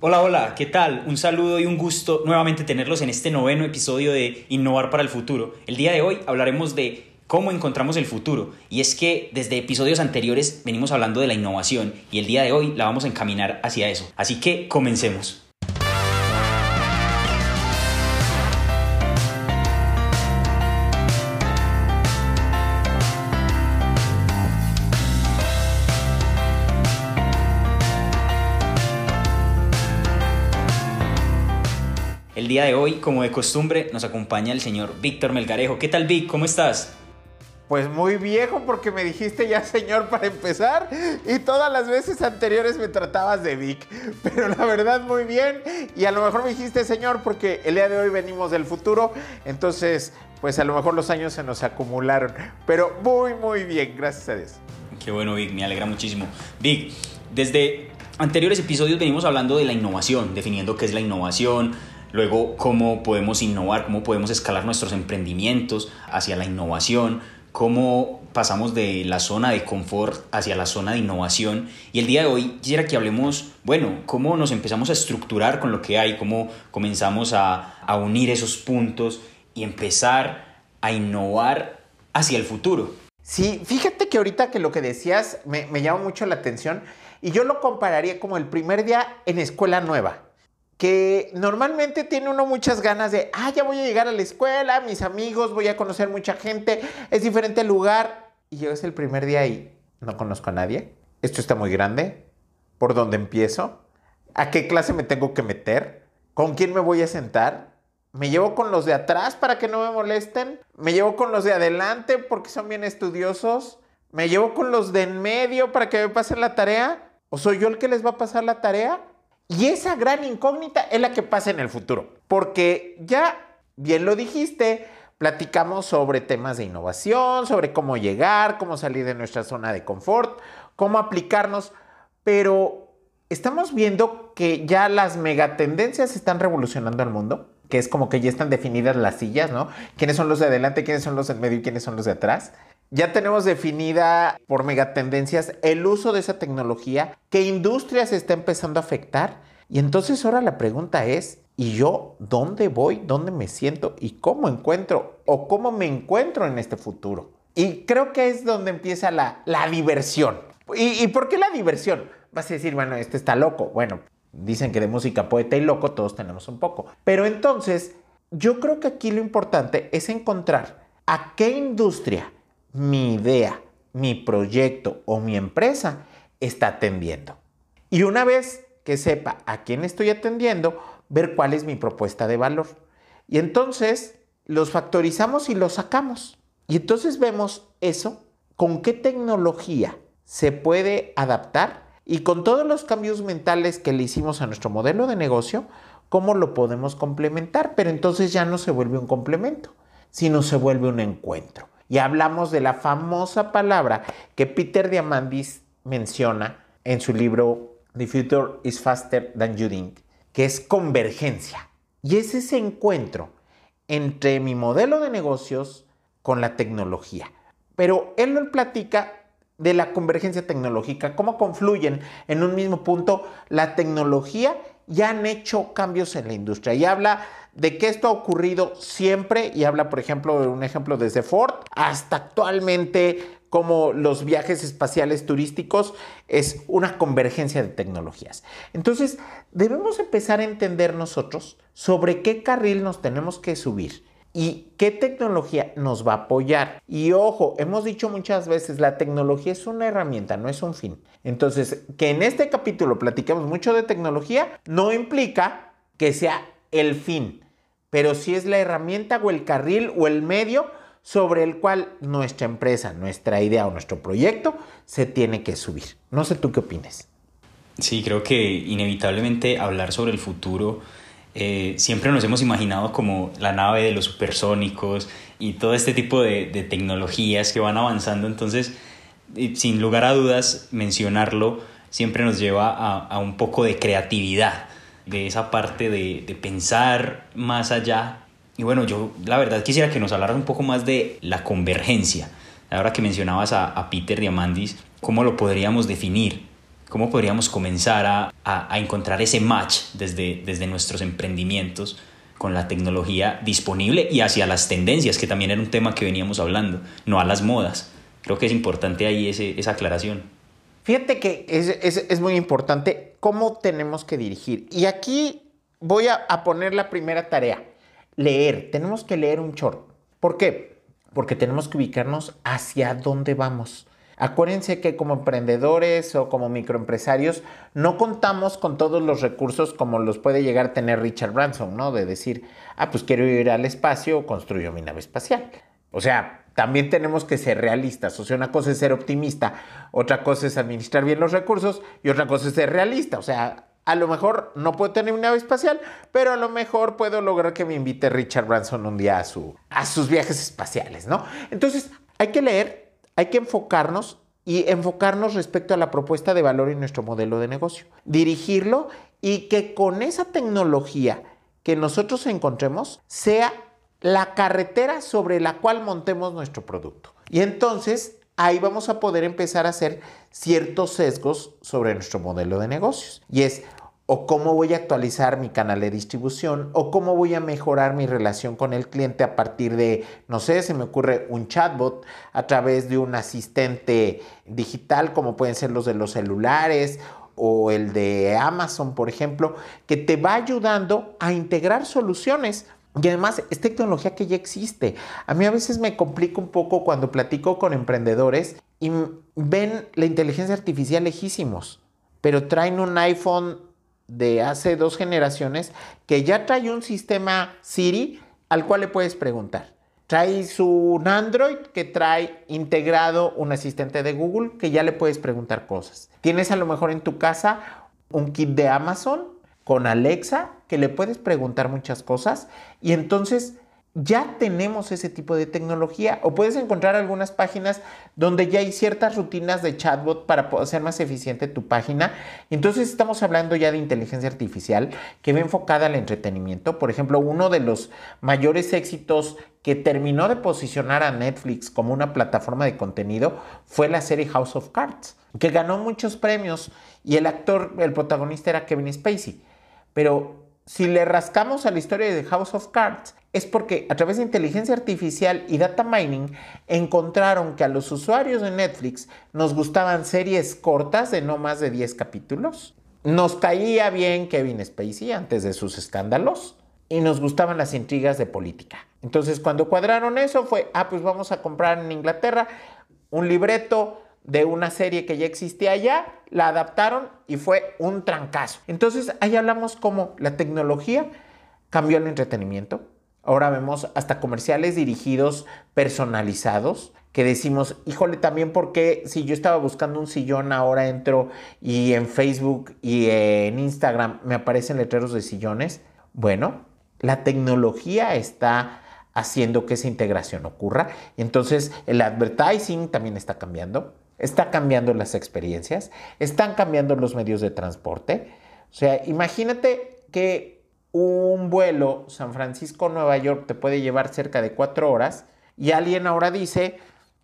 Hola, hola, ¿qué tal? Un saludo y un gusto nuevamente tenerlos en este noveno episodio de Innovar para el Futuro. El día de hoy hablaremos de cómo encontramos el futuro. Y es que desde episodios anteriores venimos hablando de la innovación y el día de hoy la vamos a encaminar hacia eso. Así que comencemos. El día de hoy, como de costumbre, nos acompaña el señor Víctor Melgarejo. ¿Qué tal, Vic? ¿Cómo estás? Pues muy viejo porque me dijiste ya señor para empezar y todas las veces anteriores me tratabas de Vic. Pero la verdad muy bien y a lo mejor me dijiste señor porque el día de hoy venimos del futuro. Entonces pues a lo mejor los años se nos acumularon. Pero muy muy bien, gracias a Dios. Qué bueno Vic, me alegra muchísimo. Vic, desde anteriores episodios venimos hablando de la innovación, definiendo qué es la innovación, Luego, cómo podemos innovar, cómo podemos escalar nuestros emprendimientos hacia la innovación, cómo pasamos de la zona de confort hacia la zona de innovación. Y el día de hoy quisiera que hablemos, bueno, cómo nos empezamos a estructurar con lo que hay, cómo comenzamos a, unir esos puntos y empezar a innovar hacia el futuro. Sí, fíjate que ahorita que lo que decías me, me llama mucho la atención y yo lo compararía como el primer día en escuela nueva que normalmente tiene uno muchas ganas de, ah, ya voy a llegar a la escuela, mis amigos, voy a conocer mucha gente, es diferente lugar. Y llegas el primer día y no conozco a nadie. Esto está muy grande. ¿Por dónde empiezo? ¿A qué clase me tengo que meter? ¿Con quién me voy a sentar? ¿Me llevo con los de atrás para que no me molesten? ¿Me llevo con los de adelante porque son bien estudiosos? ¿Me llevo con los de en medio para que me pasen la tarea? ¿O soy yo el que les va a pasar la tarea? Y esa gran incógnita es la que pasa en el futuro, porque ya, bien lo dijiste, platicamos sobre temas de innovación, sobre cómo llegar, cómo salir de nuestra zona de confort, cómo aplicarnos, pero estamos viendo que ya las megatendencias están revolucionando el mundo, que es como que ya están definidas las sillas, ¿no? ¿Quiénes son los de adelante, quiénes son los del medio y quiénes son los de atrás? Ya tenemos definida por megatendencias el uso de esa tecnología, qué industria se está empezando a afectar. Y entonces ahora la pregunta es, ¿y yo dónde voy, dónde me siento y cómo encuentro o cómo me encuentro en este futuro? Y creo que es donde empieza la, diversión. ¿Y, ¿Y por qué la diversión? Vas a decir, bueno, este está loco. Bueno, dicen que de música poeta y loco todos tenemos un poco. Pero entonces, yo creo que aquí lo importante es encontrar a qué industria mi idea, mi proyecto o mi empresa está atendiendo. Y una vez que sepa a quién estoy atendiendo, ver cuál es mi propuesta de valor. Y entonces los factorizamos y los sacamos. Y entonces vemos eso, con qué tecnología se puede adaptar y con todos los cambios mentales que le hicimos a nuestro modelo de negocio, cómo lo podemos complementar. Pero entonces ya no se vuelve un complemento, sino se vuelve un encuentro y hablamos de la famosa palabra que Peter Diamandis menciona en su libro The Future is Faster Than You Think, que es convergencia. Y es ese encuentro entre mi modelo de negocios con la tecnología. Pero él lo platica de la convergencia tecnológica, cómo confluyen en un mismo punto la tecnología y han hecho cambios en la industria. Y habla de que esto ha ocurrido siempre y habla, por ejemplo, de un ejemplo desde Ford hasta actualmente como los viajes espaciales turísticos es una convergencia de tecnologías. Entonces, debemos empezar a entender nosotros sobre qué carril nos tenemos que subir y qué tecnología nos va a apoyar. Y ojo, hemos dicho muchas veces, la tecnología es una herramienta, no es un fin. Entonces, que en este capítulo platiquemos mucho de tecnología no implica que sea el fin pero si es la herramienta o el carril o el medio sobre el cual nuestra empresa, nuestra idea o nuestro proyecto se tiene que subir. No sé tú qué opinas. Sí, creo que inevitablemente hablar sobre el futuro, eh, siempre nos hemos imaginado como la nave de los supersónicos y todo este tipo de, tecnologías que van avanzando, entonces, sin lugar a dudas, mencionarlo siempre nos lleva a, a un poco de creatividad de esa parte de, pensar más allá. Y bueno, yo la verdad quisiera que nos hablaras un poco más de la convergencia. Ahora que mencionabas a, Peter Diamandis, ¿cómo lo podríamos definir? ¿Cómo podríamos comenzar a, a, encontrar ese match desde, desde nuestros emprendimientos con la tecnología disponible y hacia las tendencias, que también era un tema que veníamos hablando, no a las modas? Creo que es importante ahí ese, esa aclaración. Fíjate que es, es, es, muy importante cómo tenemos que dirigir. Y aquí voy a, a poner la primera tarea, leer. Tenemos que leer un chorro. ¿Por qué? Porque tenemos que ubicarnos hacia dónde vamos. Acuérdense que como emprendedores o como microempresarios no contamos con todos los recursos como los puede llegar a tener Richard Branson, ¿no? De decir, ah, pues quiero ir al espacio, construyo mi nave espacial. O sea, también tenemos que ser realistas. O sea, una cosa es ser optimista, otra cosa es administrar bien los recursos y otra cosa es ser realista. O sea, a lo mejor no puedo tener una nave espacial, pero a lo mejor puedo lograr que me invite Richard Branson un día a, su, a sus viajes espaciales, ¿no? Entonces, hay que leer hay que enfocarnos y enfocarnos respecto a la propuesta de valor y nuestro modelo de negocio. Dirigirlo y que con esa tecnología que nosotros encontremos sea la carretera sobre la cual montemos nuestro producto. Y entonces ahí vamos a poder empezar a hacer ciertos sesgos sobre nuestro modelo de negocios. Y es, o cómo voy a actualizar mi canal de distribución, o cómo voy a mejorar mi relación con el cliente a partir de, no sé, se me ocurre un chatbot a través de un asistente digital, como pueden ser los de los celulares o el de Amazon, por ejemplo, que te va ayudando a integrar soluciones. Y además es tecnología que ya existe. A mí a veces me complica un poco cuando platico con emprendedores y ven la inteligencia artificial lejísimos, pero traen un iPhone de hace dos generaciones que ya trae un sistema Siri al cual le puedes preguntar. Trae su Android que trae integrado un asistente de Google que ya le puedes preguntar cosas. Tienes a lo mejor en tu casa un kit de Amazon con Alexa que le puedes preguntar muchas cosas y entonces ya tenemos ese tipo de tecnología o puedes encontrar algunas páginas donde ya hay ciertas rutinas de chatbot para hacer más eficiente tu página. Entonces estamos hablando ya de inteligencia artificial que va enfocada al entretenimiento. Por ejemplo, uno de los mayores éxitos que terminó de posicionar a Netflix como una plataforma de contenido fue la serie House of Cards, que ganó muchos premios y el actor, el protagonista era Kevin Spacey. Pero si le rascamos a la historia de House of Cards, es porque a través de inteligencia artificial y data mining encontraron que a los usuarios de Netflix nos gustaban series cortas de no más de 10 capítulos. Nos caía bien Kevin Spacey antes de sus escándalos y nos gustaban las intrigas de política. Entonces cuando cuadraron eso fue, ah, pues vamos a comprar en Inglaterra un libreto de una serie que ya existía allá, la adaptaron y fue un trancazo. Entonces ahí hablamos cómo la tecnología cambió el entretenimiento. Ahora vemos hasta comerciales dirigidos, personalizados, que decimos, híjole, también porque si yo estaba buscando un sillón, ahora entro y en Facebook y en Instagram me aparecen letreros de sillones. Bueno, la tecnología está haciendo que esa integración ocurra. Entonces el advertising también está cambiando. Está cambiando las experiencias, están cambiando los medios de transporte. O sea, imagínate que un vuelo San Francisco-Nueva York te puede llevar cerca de cuatro horas y alguien ahora dice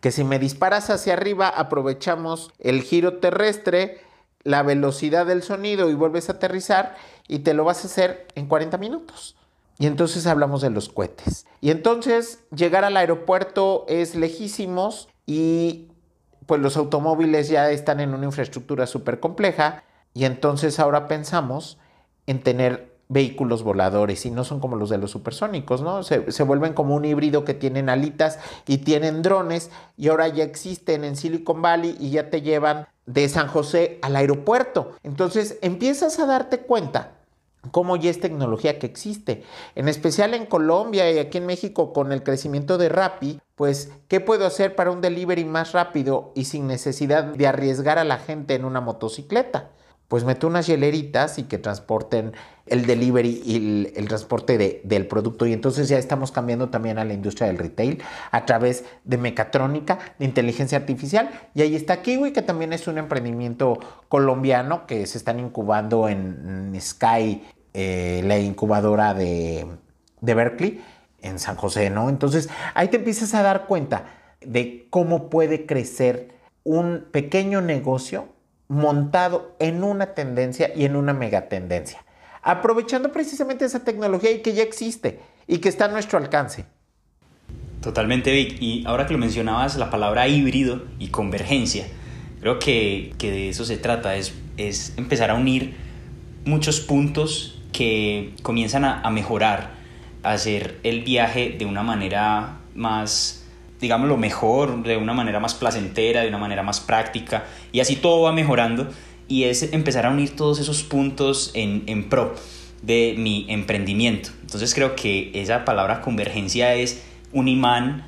que si me disparas hacia arriba aprovechamos el giro terrestre, la velocidad del sonido y vuelves a aterrizar y te lo vas a hacer en 40 minutos. Y entonces hablamos de los cohetes. Y entonces llegar al aeropuerto es lejísimos y pues los automóviles ya están en una infraestructura súper compleja y entonces ahora pensamos en tener vehículos voladores y no son como los de los supersónicos, ¿no? Se, se, vuelven como un híbrido que tienen alitas y tienen drones y ahora ya existen en Silicon Valley y ya te llevan de San José al aeropuerto. Entonces empiezas a darte cuenta cómo ya es tecnología que existe. En especial en Colombia y aquí en México con el crecimiento de Rappi, pues, ¿qué puedo hacer para un delivery más rápido y sin necesidad de arriesgar a la gente en una motocicleta? Pues meto unas hieleritas y que transporten el delivery y el, transporte del producto. Y entonces ya estamos cambiando también a la industria del retail a través de mecatrónica, de inteligencia artificial. Y ahí está Kiwi, que también es un emprendimiento colombiano que se están incubando en, Sky, eh, la incubadora de, de Berkeley, en San José, ¿no? Entonces ahí te empiezas a dar cuenta de cómo puede crecer un pequeño negocio montado en una tendencia y en una megatendencia, aprovechando precisamente esa tecnología y que ya existe y que está a nuestro alcance. Totalmente, Vic. Y ahora que lo mencionabas, la palabra híbrido y convergencia, creo que, que de eso se trata, es, es empezar a unir muchos puntos que comienzan a, a mejorar, a hacer el viaje de una manera más, digámoslo, mejor, de una manera más placentera, de una manera más práctica, y así todo va mejorando, y es empezar a unir todos esos puntos en, en pro de mi emprendimiento. Entonces creo que esa palabra convergencia es un imán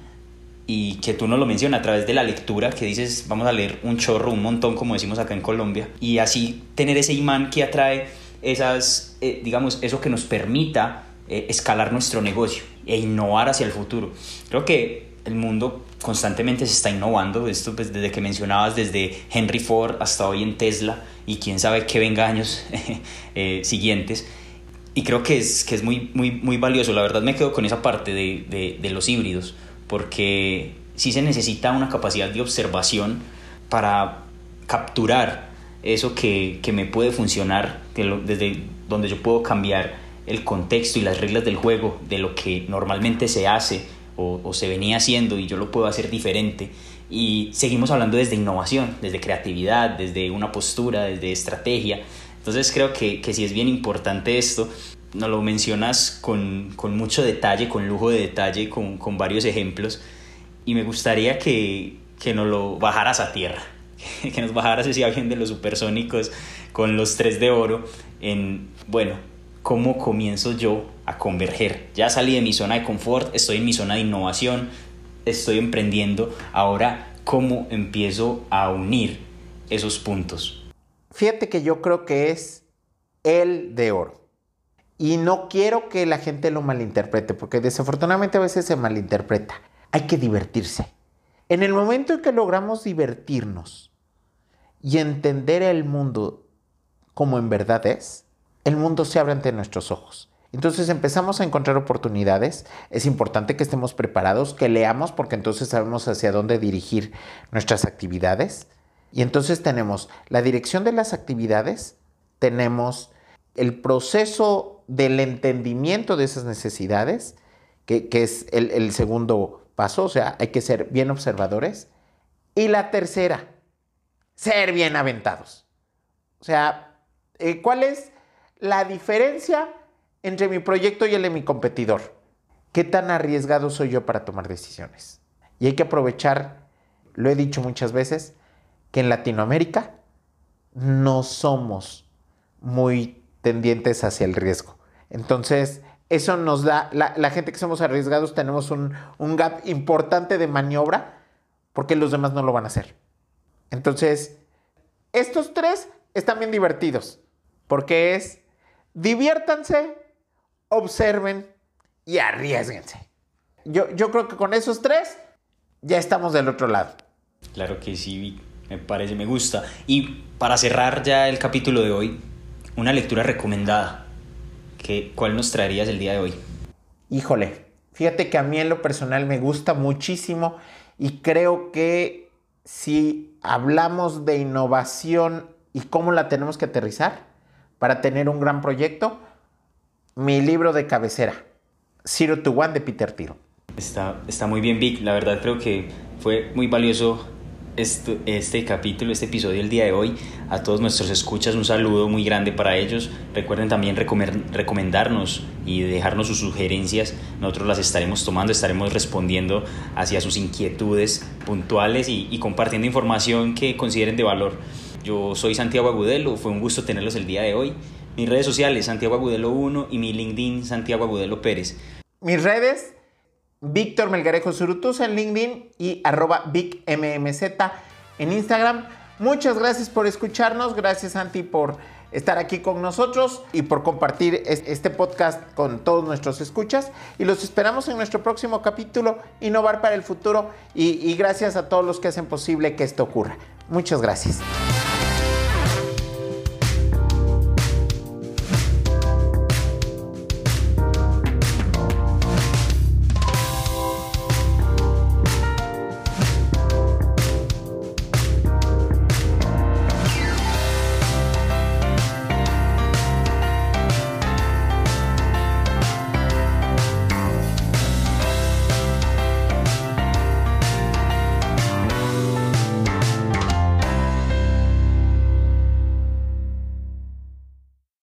y que tú no lo mencionas a través de la lectura, que dices, vamos a leer un chorro, un montón, como decimos acá en Colombia, y así tener ese imán que atrae esas, eh, digamos, eso que nos permita eh, escalar nuestro negocio e innovar hacia el futuro. Creo que el mundo constantemente se está innovando, esto pues, desde que mencionabas, desde Henry Ford hasta hoy en Tesla, y quién sabe qué venga años eh, siguientes. Y creo que es, que es muy, muy, muy valioso. La verdad me quedo con esa parte de, de, los híbridos, porque sí se necesita una capacidad de observación para capturar eso que, que me puede funcionar, desde donde yo puedo cambiar el contexto y las reglas del juego de lo que normalmente se hace o, o, se venía haciendo y yo lo puedo hacer diferente. Y seguimos hablando desde innovación, desde creatividad, desde una postura, desde estrategia. Entonces creo que, que sí es bien importante esto. Nos lo mencionas con, con mucho detalle, con lujo de detalle, con, con varios ejemplos. Y me gustaría que, que nos lo bajaras a tierra que nos bajaras ese avión de los supersónicos con los tres de oro en, bueno, cómo comienzo yo converger. Ya salí de mi zona de confort, estoy en mi zona de innovación, estoy emprendiendo, ahora cómo empiezo a unir esos puntos. Fíjate que yo creo que es el de oro. Y no quiero que la gente lo malinterprete, porque desafortunadamente a veces se malinterpreta. Hay que divertirse. En el momento en que logramos divertirnos y entender el mundo como en verdad es, el mundo se abre ante nuestros ojos. Entonces empezamos a encontrar oportunidades. Es importante que estemos preparados, que leamos, porque entonces sabemos hacia dónde dirigir nuestras actividades. Y entonces tenemos la dirección de las actividades, tenemos el proceso del entendimiento de esas necesidades, que, es el, el segundo paso, o sea, hay que ser bien observadores. Y la tercera, ser bien aventados. O sea, eh, ¿cuál es la diferencia entre mi proyecto y el de mi competidor? ¿Qué tan arriesgado soy yo para tomar decisiones? Y hay que aprovechar, lo he dicho muchas veces, que en Latinoamérica no somos muy tendientes hacia el riesgo. Entonces, eso nos da, la, gente que somos arriesgados tenemos un, un gap importante de maniobra porque los demás no lo van a hacer. Entonces, estos tres están bien divertidos, porque es diviértanse, observen y arriesguense. Yo, yo creo que con esos tres ya estamos del otro lado. Claro que sí, me parece, me gusta. Y para cerrar ya el capítulo de hoy, una lectura recomendada. ¿Qué, ¿Cuál nos traerías el día de hoy? Híjole, fíjate que a mí en lo personal me gusta muchísimo y creo que si hablamos de innovación y cómo la tenemos que aterrizar para tener un gran proyecto, mi libro de cabecera, Zero to de Peter Thiel. Está, está muy bien, Vic. La verdad creo que fue muy valioso este, este capítulo, este episodio del día de hoy. A todos nuestros escuchas un saludo muy grande para ellos. Recuerden también recomendarnos y dejarnos sus sugerencias. Nosotros las estaremos tomando, estaremos respondiendo hacia sus inquietudes puntuales y, y compartiendo información que consideren de valor. Yo soy Santiago Agudelo, fue un gusto tenerlos el día de hoy. Mis redes sociales, Santiago Agudelo 1 y mi LinkedIn, Santiago Agudelo Pérez. Mis redes, Víctor Melgarejo Surutusa en LinkedIn y arroba VicMMZ en Instagram. Muchas gracias por escucharnos, gracias Santi por estar aquí con nosotros y por compartir este podcast con todos nuestros escuchas. Y los esperamos en nuestro próximo capítulo, Innovar para el Futuro. Y gracias a todos los que hacen posible que esto ocurra. Muchas gracias.